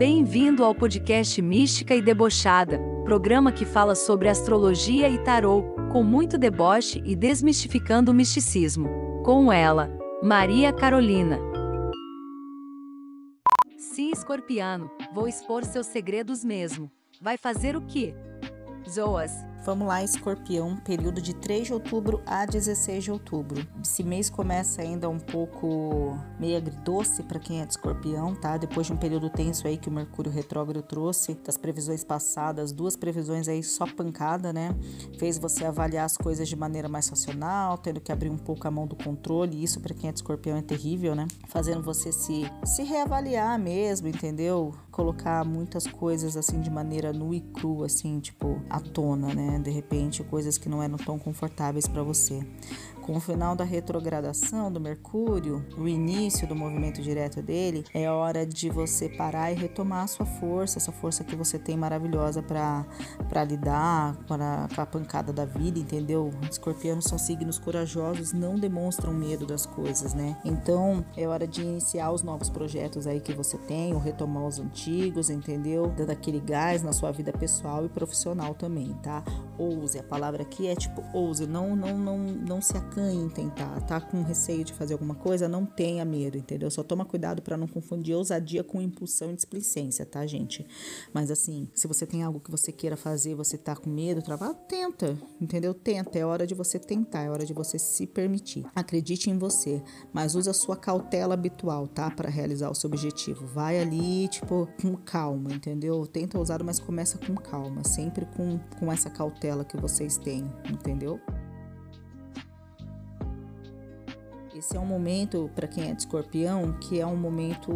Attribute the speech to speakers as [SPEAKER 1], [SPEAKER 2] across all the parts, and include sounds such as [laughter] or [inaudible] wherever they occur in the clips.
[SPEAKER 1] Bem-vindo ao podcast Mística e Debochada, programa que fala sobre astrologia e tarô, com muito deboche e desmistificando o misticismo. Com ela, Maria Carolina. Sim, escorpiano, vou expor seus segredos mesmo. Vai fazer o quê? Zoas,
[SPEAKER 2] Vamos lá, escorpião, período de 3 de outubro a 16 de outubro. Esse mês começa ainda um pouco meio agridoce para quem é de escorpião, tá? Depois de um período tenso aí que o Mercúrio retrógrado trouxe, das previsões passadas, duas previsões aí só pancada, né? Fez você avaliar as coisas de maneira mais racional, tendo que abrir um pouco a mão do controle. Isso para quem é de escorpião é terrível, né? Fazendo você se, se reavaliar mesmo, entendeu? Colocar muitas coisas assim de maneira nua e crua, assim, tipo, à tona, né? De repente, coisas que não eram tão confortáveis para você. Com o final da retrogradação do Mercúrio, o início do movimento direto dele, é hora de você parar e retomar a sua força, essa força que você tem maravilhosa para lidar com a, com a pancada da vida, entendeu? Escorpianos são signos corajosos, não demonstram medo das coisas, né? Então é hora de iniciar os novos projetos aí que você tem, ou retomar os antigos, entendeu? Dando aquele gás na sua vida pessoal e profissional também, tá? Ouse, a palavra aqui é tipo ouse, não, não, não, não se acanhe em tentar, tá com receio de fazer alguma coisa, não tenha medo, entendeu? Só toma cuidado para não confundir ousadia com impulsão e displicência, tá, gente? Mas assim, se você tem algo que você queira fazer, você tá com medo, travado, tenta, entendeu? Tenta, é hora de você tentar, é hora de você se permitir. Acredite em você, mas use a sua cautela habitual, tá, para realizar o seu objetivo. Vai ali, tipo, com calma, entendeu? Tenta ousar, mas começa com calma, sempre com, com essa cautela que vocês têm, entendeu? Esse é um momento, para quem é de escorpião, que é um momento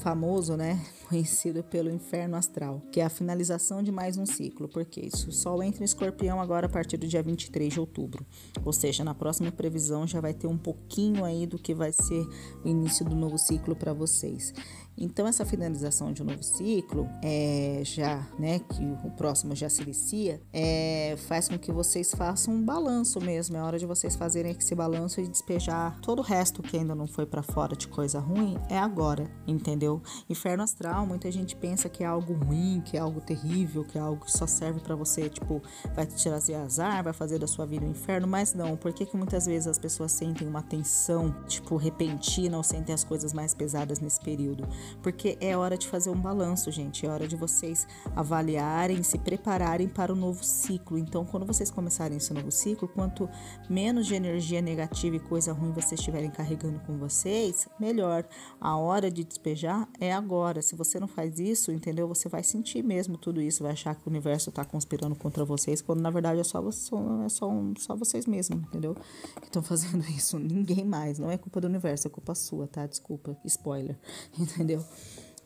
[SPEAKER 2] famoso, né? [laughs] Conhecido pelo inferno astral, que é a finalização de mais um ciclo, porque isso, o Sol entra em escorpião agora a partir do dia 23 de outubro. Ou seja, na próxima previsão já vai ter um pouquinho aí do que vai ser o início do novo ciclo para vocês. Então, essa finalização de um novo ciclo, é, já, né, que o próximo já se inicia, é, faz com que vocês façam um balanço mesmo. É hora de vocês fazerem esse balanço e despejar todo o resto que ainda não foi para fora de coisa ruim, é agora, entendeu? Inferno astral, muita gente pensa que é algo ruim, que é algo terrível, que é algo que só serve para você, tipo, vai te trazer azar, vai fazer da sua vida um inferno, mas não. Por que, que muitas vezes as pessoas sentem uma tensão, tipo, repentina ou sentem as coisas mais pesadas nesse período? Porque é hora de fazer um balanço, gente. É hora de vocês avaliarem, se prepararem para o novo ciclo. Então, quando vocês começarem esse novo ciclo, quanto menos de energia negativa e coisa ruim vocês estiverem carregando com vocês, melhor. A hora de despejar é agora. Se você não faz isso, entendeu? Você vai sentir mesmo tudo isso, vai achar que o universo está conspirando contra vocês, quando na verdade é só, é só, um, só vocês mesmos, entendeu? Que estão fazendo isso. Ninguém mais. Não é culpa do universo, é culpa sua, tá? Desculpa. Spoiler. [laughs] Entendeu?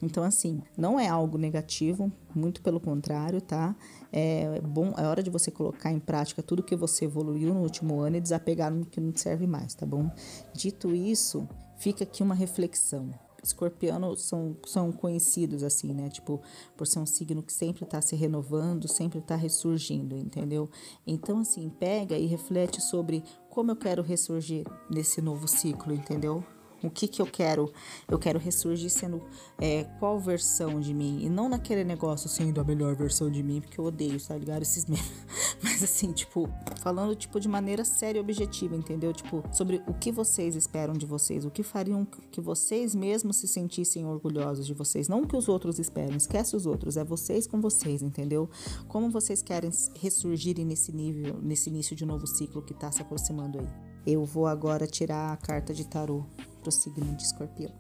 [SPEAKER 2] Então, assim, não é algo negativo, muito pelo contrário, tá? É bom, é hora de você colocar em prática tudo que você evoluiu no último ano e desapegar no que não serve mais, tá bom? Dito isso, fica aqui uma reflexão. Escorpianos são, são conhecidos assim, né? Tipo, por ser um signo que sempre está se renovando, sempre está ressurgindo, entendeu? Então, assim, pega e reflete sobre como eu quero ressurgir nesse novo ciclo, entendeu? O que que eu quero? Eu quero ressurgir sendo é, qual versão de mim? E não naquele negócio sendo a melhor versão de mim, porque eu odeio, tá ligado? Esses [laughs] memes. Mas assim, tipo, falando tipo de maneira séria e objetiva, entendeu? Tipo, sobre o que vocês esperam de vocês, o que fariam que vocês mesmos se sentissem orgulhosos de vocês. Não o que os outros esperam, esquece os outros, é vocês com vocês, entendeu? Como vocês querem ressurgirem nesse nível, nesse início de novo ciclo que tá se aproximando aí. Eu vou agora tirar a carta de tarô para o signo de escorpião.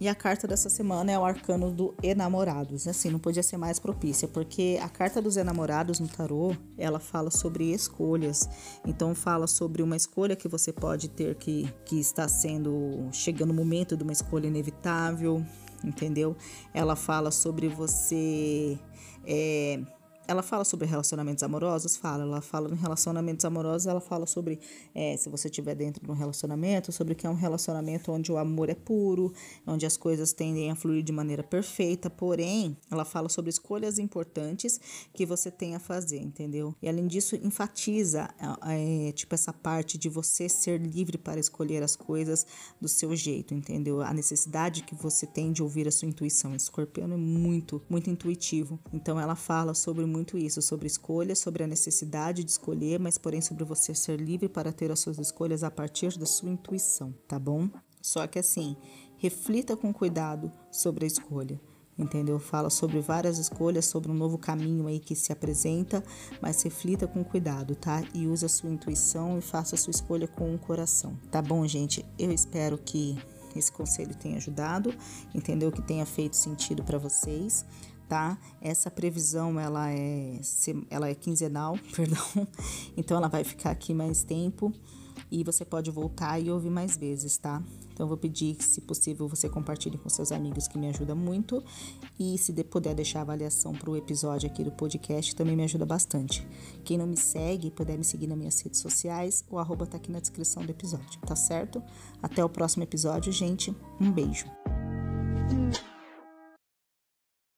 [SPEAKER 2] E a carta dessa semana é o arcano do enamorados. Assim, não podia ser mais propícia, porque a carta dos enamorados no tarô, ela fala sobre escolhas. Então fala sobre uma escolha que você pode ter que que está sendo chegando o momento de uma escolha inevitável, entendeu? Ela fala sobre você é, ela fala sobre relacionamentos amorosos? Fala. Ela fala em relacionamentos amorosos, ela fala sobre é, se você estiver dentro de um relacionamento, sobre que é um relacionamento onde o amor é puro, onde as coisas tendem a fluir de maneira perfeita. Porém, ela fala sobre escolhas importantes que você tem a fazer, entendeu? E além disso, enfatiza é, tipo essa parte de você ser livre para escolher as coisas do seu jeito, entendeu? A necessidade que você tem de ouvir a sua intuição. Escorpião é muito, muito intuitivo. Então ela fala sobre muito isso, sobre escolha, sobre a necessidade de escolher, mas porém sobre você ser livre para ter as suas escolhas a partir da sua intuição, tá bom? Só que assim, reflita com cuidado sobre a escolha entendeu? Fala sobre várias escolhas, sobre um novo caminho aí que se apresenta, mas reflita com cuidado, tá? E use a sua intuição e faça a sua escolha com o coração. Tá bom, gente? Eu espero que esse conselho tenha ajudado, entendeu? Que tenha feito sentido para vocês tá? Essa previsão ela é ela é quinzenal, [laughs] perdão. Então ela vai ficar aqui mais tempo e você pode voltar e ouvir mais vezes, tá? Então vou pedir que, se possível, você compartilhe com seus amigos, que me ajuda muito. E se puder deixar avaliação para o episódio aqui do podcast, também me ajuda bastante. Quem não me segue, puder me seguir nas minhas redes sociais, o arroba tá aqui na descrição do episódio, tá certo? Até o próximo episódio, gente. Um beijo.